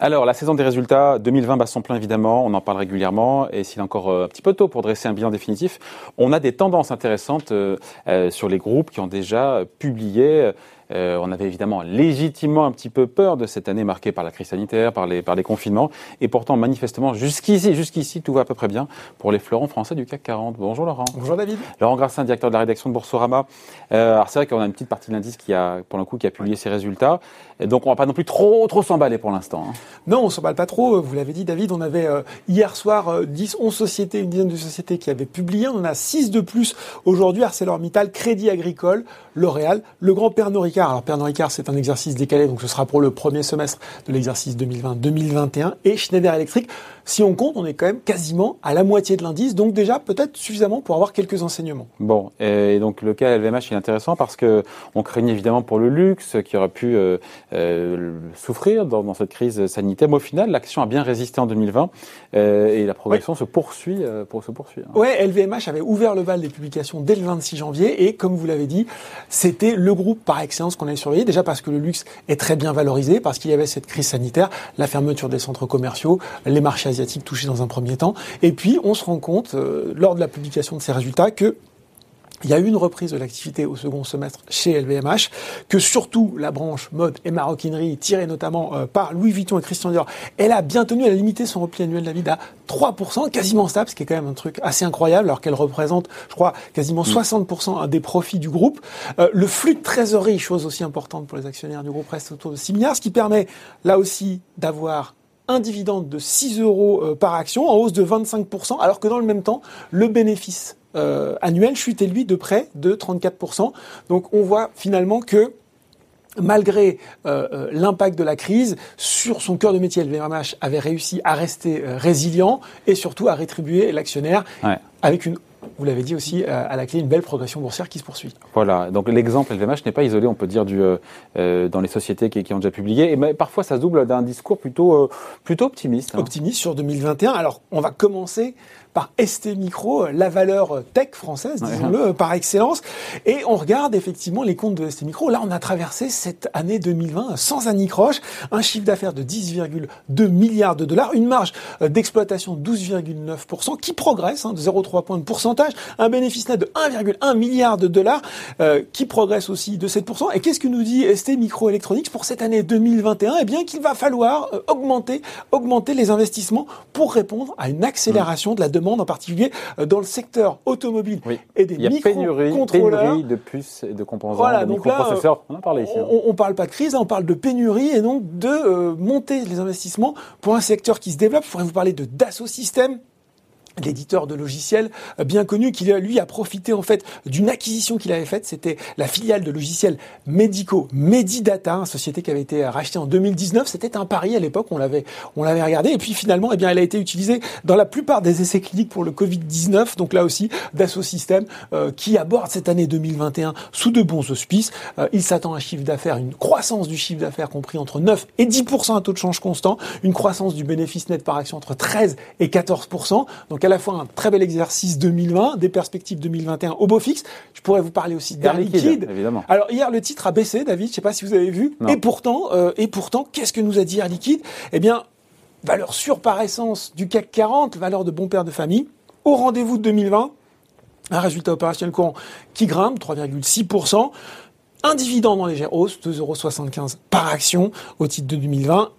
Alors, la saison des résultats 2020 bat son plein évidemment, on en parle régulièrement, et s'il est encore euh, un petit peu tôt pour dresser un bilan définitif, on a des tendances intéressantes euh, euh, sur les groupes qui ont déjà publié euh, on avait évidemment légitimement un petit peu peur de cette année marquée par la crise sanitaire, par les, par les confinements. Et pourtant, manifestement, jusqu'ici, jusqu'ici, tout va à peu près bien pour les fleurons français du CAC 40. Bonjour Laurent. Bonjour David. Laurent Grassin, directeur de la rédaction de Boursorama. Euh, alors c'est vrai qu'on a une petite partie de l'indice qui a, pour le coup, qui a publié ses résultats. Et donc on va pas non plus trop, trop s'emballer pour l'instant. Hein. Non, on s'emballe pas trop. Vous l'avez dit, David. On avait euh, hier soir 10, euh, 11 sociétés, une dizaine de sociétés qui avaient publié. On en a 6 de plus aujourd'hui. ArcelorMittal, Crédit Agricole, L'Oréal, le grand Pernod Ricard. Alors Pernod Ricard, c'est un exercice décalé, donc ce sera pour le premier semestre de l'exercice 2020-2021. Et Schneider Electric, si on compte, on est quand même quasiment à la moitié de l'indice, donc déjà peut-être suffisamment pour avoir quelques enseignements. Bon, et donc le cas LVMH est intéressant parce que on craignait évidemment pour le luxe qui aurait pu euh, euh, souffrir dans, cette crise sanitaire. Mais au final, l'action a bien résisté en 2020 euh, et la progression se poursuit pour se poursuivre. Hein. Ouais, LVMH avait ouvert le bal des publications dès le 26 janvier et comme vous l'avez dit, c'était le groupe par excellence qu'on avait surveillé. Déjà parce que le luxe est très bien valorisé, parce qu'il y avait cette crise sanitaire, la fermeture des centres commerciaux, les marchés asiatiques touchés dans un premier temps. Et puis, on se rend compte, euh, lors de la publication de ces résultats, que il y a eu une reprise de l'activité au second semestre chez LVMH, que surtout la branche mode et maroquinerie, tirée notamment euh, par Louis Vuitton et Christian Dior, elle a bien tenu, elle a limité son repli annuel de la vie à 3%, quasiment stable, ce qui est quand même un truc assez incroyable, alors qu'elle représente, je crois, quasiment 60% mm. des profits du groupe. Euh, le flux de trésorerie, chose aussi importante pour les actionnaires du groupe, reste autour de 6 milliards, ce qui permet là aussi d'avoir un dividende de 6 euros euh, par action, en hausse de 25%, alors que dans le même temps, le bénéfice euh, annuel chutait lui de près de 34%. Donc on voit finalement que malgré euh, l'impact de la crise, sur son cœur de métier, LVMH avait réussi à rester résilient et surtout à rétribuer l'actionnaire avec une vous l'avez dit aussi, euh, à la clé, une belle progression boursière qui se poursuit. Voilà, donc l'exemple LVMH n'est pas isolé, on peut dire, du, euh, euh, dans les sociétés qui, ont déjà publié. Et parfois, ça se double d'un discours plutôt, plutôt optimiste. Hein. Optimiste sur 2021. Alors, on va commencer par ST Micro, la valeur tech française, disons-le, par excellence. Et on regarde effectivement les comptes de ST Micro. Là, on a traversé cette année 2020 sans anicroche, un chiffre d'affaires de 10,2 milliards de dollars, une marge d'exploitation de 12,9% qui progresse hein, de 0,3 points de pourcentage, un bénéfice net de 1,1 milliard de dollars euh, qui progresse aussi de 7%. Et qu'est-ce que nous dit ST Microelectronics pour cette année 2021 Eh bien qu'il va falloir euh, augmenter, augmenter les investissements pour répondre à une accélération de la demande, en particulier euh, dans le secteur automobile et des microcontrôleurs. Pénurie de puces et de composants, voilà, de microprocesseurs. on en parle ici. Hein. On, ne parle pas de crise, on parle de pénurie et donc de monter les investissements pour un secteur qui se développe. Je pourrais vous parler de Dassault Systèmes l'éditeur de logiciels euh, bien connu qui lui a profité en fait d'une acquisition qu'il avait faite. C'était la filiale de logiciels médicaux Medidata une société qui avait été rachetée en 2019 c'était un pari à l'époque on l'avait on l'avait regardé. Et puis finalement eh bien elle a été utilisée dans la plupart des essais cliniques pour le Covid-19 donc là aussi Dassault Systèmes euh, qui aborde cette année 2021 sous de bons auspices. Euh, il s'attend à un chiffre d'affaires une croissance du chiffre d'affaires compris entre 9 et 10% à taux de change constant une croissance du bénéfice net par action entre 13 et 14 donc à la fois un très bel exercice 2020, des perspectives 2021 au beau fixe. Je pourrais vous parler aussi d'Air Liquide. Évidemment. Alors hier, le titre a baissé, David. Je ne sais pas si vous avez vu. Et pourtant, euh, et pourtant, qu'est-ce que nous a dit Air Liquide Eh bien, valeur sûre par essence du CAC 40, valeur de bon père de famille, au rendez-vous de 2020. Un résultat opérationnel courant qui grimpe, 3,6%. Un dividende en légère hausse, 2,75€ par action au titre de 2020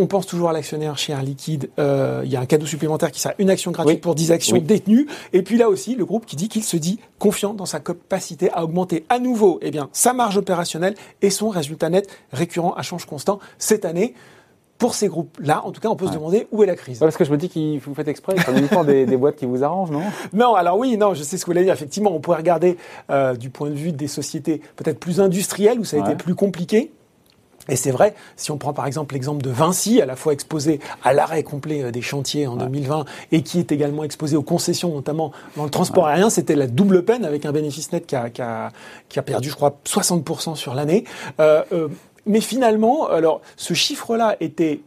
on pense toujours à l'actionnaire chez Air Liquide. Euh, il y a un cadeau supplémentaire qui sera une action gratuite pour 10 actions détenues. Et puis là aussi, le groupe qui dit qu'il se dit confiant dans sa capacité à augmenter à nouveau eh bien, sa marge opérationnelle et son résultat net récurrent à change constant cette année pour ces groupes-là, en tout cas, on peut se demander où est la crise. parce que je me dis que vous faites exprès, il y des, des boîtes qui vous arrangent, non? Non, alors oui, non, je sais ce que vous voulez dire. Effectivement, on pourrait regarder euh, du point de vue des sociétés peut-être plus industrielles où ça a été plus compliqué. Et c'est vrai, si on prend par exemple l'exemple de Vinci, à la fois exposé à l'arrêt complet euh, des chantiers en 2020 et qui est également exposé aux concessions, notamment dans le transport aérien, c'était la double peine avec un bénéfice net qui a, qui a, qui a perdu, je crois, 60% sur l'année. Euh, euh, mais finalement, alors ce chiffre-là était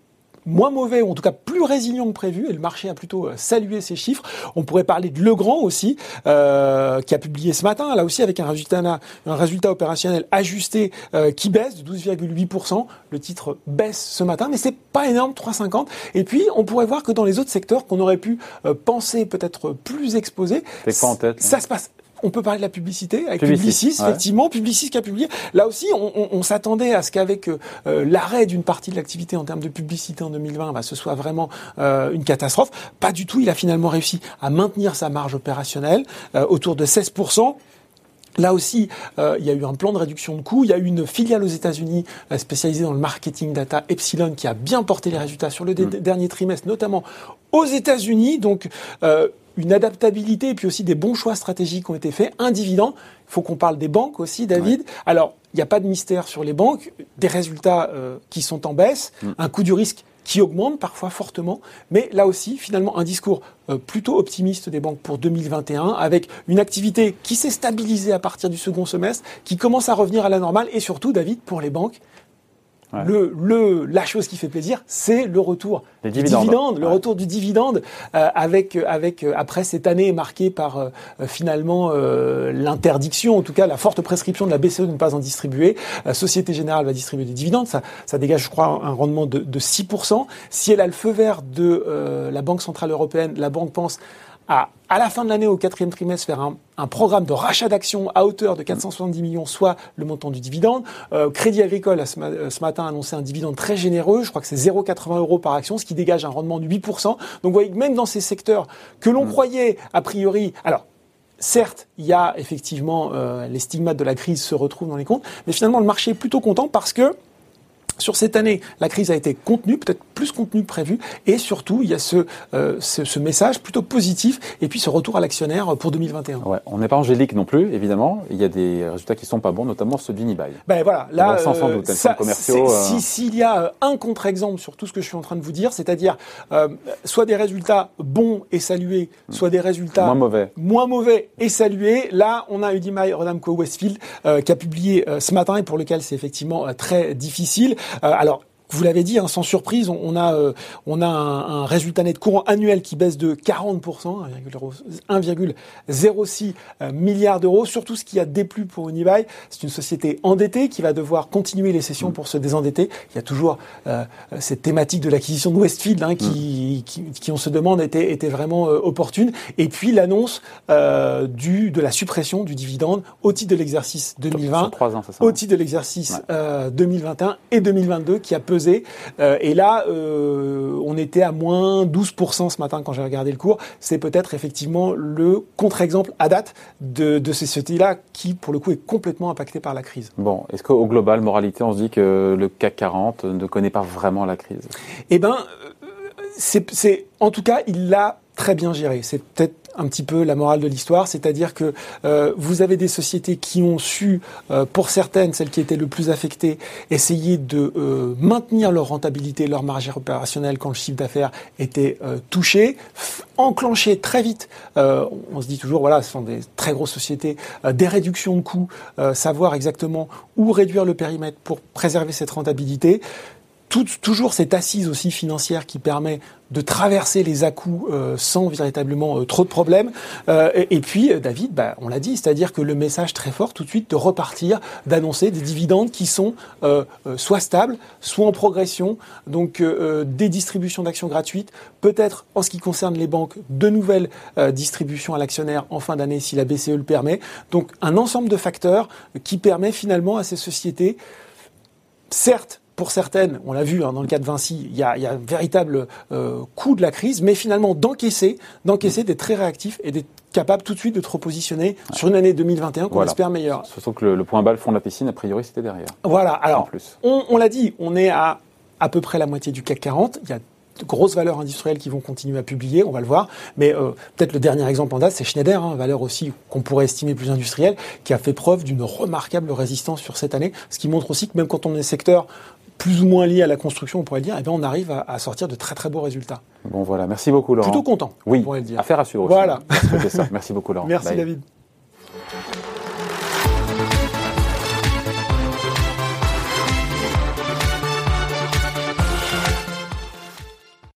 moins mauvais, ou en tout cas plus résilient que prévu, et le marché a plutôt euh, salué ces chiffres. On pourrait parler de Legrand aussi, euh, qui a publié ce matin, là aussi avec un résultat, un résultat opérationnel ajusté euh, qui baisse de 12,8%. Le titre baisse ce matin, mais c'est pas énorme, 3,50. Et puis, on pourrait voir que dans les autres secteurs qu'on aurait pu penser peut-être plus exposés, ça se passe on peut parler de la publicité avec Publicis, effectivement, Publicis qui a publié. Là aussi, on, s'attendait à ce qu'avec euh, l'arrêt d'une partie de l'activité en termes de publicité en 2020, bah, ce soit vraiment euh, une catastrophe. Pas du tout. Il a finalement réussi à maintenir sa marge opérationnelle euh, autour de 16% Là aussi, il y a eu un plan de réduction de coûts. Il y a eu une filiale aux États-Unis spécialisée dans le marketing data Epsilon qui a bien porté les résultats sur le mm. dernier trimestre, notamment aux États-Unis. Donc, une adaptabilité et puis aussi des bons choix stratégiques ont été faits. Un dividende. Il faut qu'on parle des banques aussi, David. Alors, il n'y a pas de mystère sur les banques. Des résultats euh, qui sont en baisse, mm. un coût du risque qui augmente parfois fortement, mais là aussi, finalement, un discours euh, plutôt optimiste des banques pour 2021, avec une activité qui s'est stabilisée à partir du second semestre, qui commence à revenir à la normale, et surtout, David, pour les banques, le, le, la chose qui fait plaisir, c'est le retour du dividende, le retour du dividende euh, avec, avec euh, après cette année marquée par euh, finalement l'interdiction, en tout cas la forte prescription de la BCE de ne pas en distribuer. La Société Générale va distribuer des dividendes, ça, ça dégage, je crois, un rendement de, de 6%. Si elle a le feu vert de la Banque centrale européenne, la banque pense à, à la fin de l'année, au quatrième trimestre, faire un, un programme de rachat d'actions à hauteur de 470 millions, soit le montant du dividende. Euh, Crédit Agricole ce, ce, matin a annoncé un dividende très généreux, je crois que c'est 0,80 euros par action, ce qui dégage un rendement de 8%. Donc vous voyez que même dans ces secteurs que l'on mmh. croyait a priori, alors Certes, il y a effectivement euh, les stigmates de la crise se retrouvent dans les comptes, mais finalement le marché est plutôt content parce que sur cette année, la crise a été contenue, peut-être plus contenue que prévu, et surtout, il y a ce, euh, ce, ce, message plutôt positif, et puis ce retour à l'actionnaire pour 2021. Ouais, on n'est pas angélique non plus, évidemment. Il y a des résultats qui sont pas bons, notamment ceux d'Unibail. Ben voilà, là, sans, sans doute, ça, commerciaux. Euh... S'il y a un contre-exemple sur tout ce que je suis en train de vous dire, c'est-à-dire euh, soit des résultats bons et salués, soit des résultats moins mauvais, moins mauvais et salués. Là, on a Unibail Rodamco Westfield euh, qui a publié euh, ce matin et pour lequel c'est effectivement très difficile. alors vous l'avez dit, hein, sans surprise, on, a, euh, on a un, résultat net courant annuel qui baisse de 40%, 1,06 euh, milliard d'euros. Surtout ce qui a déplu pour Unibail, c'est une société endettée qui va devoir continuer les sessions pour se désendetter. Il y a toujours euh, cette thématique de l'acquisition de Westfield hein, qui, qui, qui, on se demande, était, était vraiment opportune. Et puis l'annonce du de la suppression du dividende au titre de l'exercice 2020, au titre de l'exercice 2021 et 2022 qui a pesé euh, et là, euh, on était à moins 12% ce matin quand j'ai regardé le cours. C'est peut-être effectivement le contre-exemple à date de, de ces sociétés-là qui, pour le coup, est complètement impacté par la crise. Bon, est-ce qu'au global, moralité, on se dit que le CAC 40 ne connaît pas vraiment la crise? Eh ben, euh, c'est, en tout cas, il l'a très bien géré. C'est peut-être un petit peu la morale de l'histoire, c'est-à-dire que euh, vous avez des sociétés qui ont su, euh, pour certaines, celles qui étaient le plus affectées, essayer de euh, maintenir leur rentabilité, leur marge opérationnelle quand le chiffre d'affaires était touché, enclencher très vite, on se dit toujours, voilà, ce sont des très grosses sociétés, des réductions de coûts, savoir exactement où réduire le périmètre pour préserver cette rentabilité toujours cette assise aussi financière qui permet de traverser les à-coups euh, sans véritablement euh, trop de problèmes. Euh, et, puis, David, bah, on l'a dit, c'est-à-dire que le message très fort tout de suite de repartir, d'annoncer des dividendes qui sont soit stables, soit en progression, donc des distributions d'actions gratuites, peut-être en ce qui concerne les banques, de nouvelles distributions à l'actionnaire en fin d'année si la BCE le permet. Donc un ensemble de facteurs qui permet finalement à ces sociétés, certes, pour certaines, on l'a vu hein, dans le cas de Vinci, il y a, il y a un véritable euh, coût de la crise, mais finalement d'encaisser, d'encaisser, d'être très réactif et d'être capable tout de suite de te repositionner sur une année 2021 qu'on espère meilleure. Surtout que le, point bas, le fond de la piscine, a priori, c'était derrière. Voilà. Alors, on, on l'a dit, on est à à peu près la moitié du CAC 40. Il y a de grosses valeurs industrielles qui vont continuer à publier, on va le voir. Mais euh, peut-être le dernier exemple en date, c'est Schneider, hein, valeur aussi qu'on pourrait estimer plus industrielle, qui a fait preuve d'une remarquable résistance sur cette année, ce qui montre aussi que même quand on est secteur plus ou moins lié à la construction, on pourrait dire, eh bien, on arrive à, sortir de très très beaux résultats. Bon voilà, merci beaucoup Laurent. Plutôt content. Oui, on pourrait le dire. affaire à suivre. Voilà. Merci beaucoup Laurent. Merci David.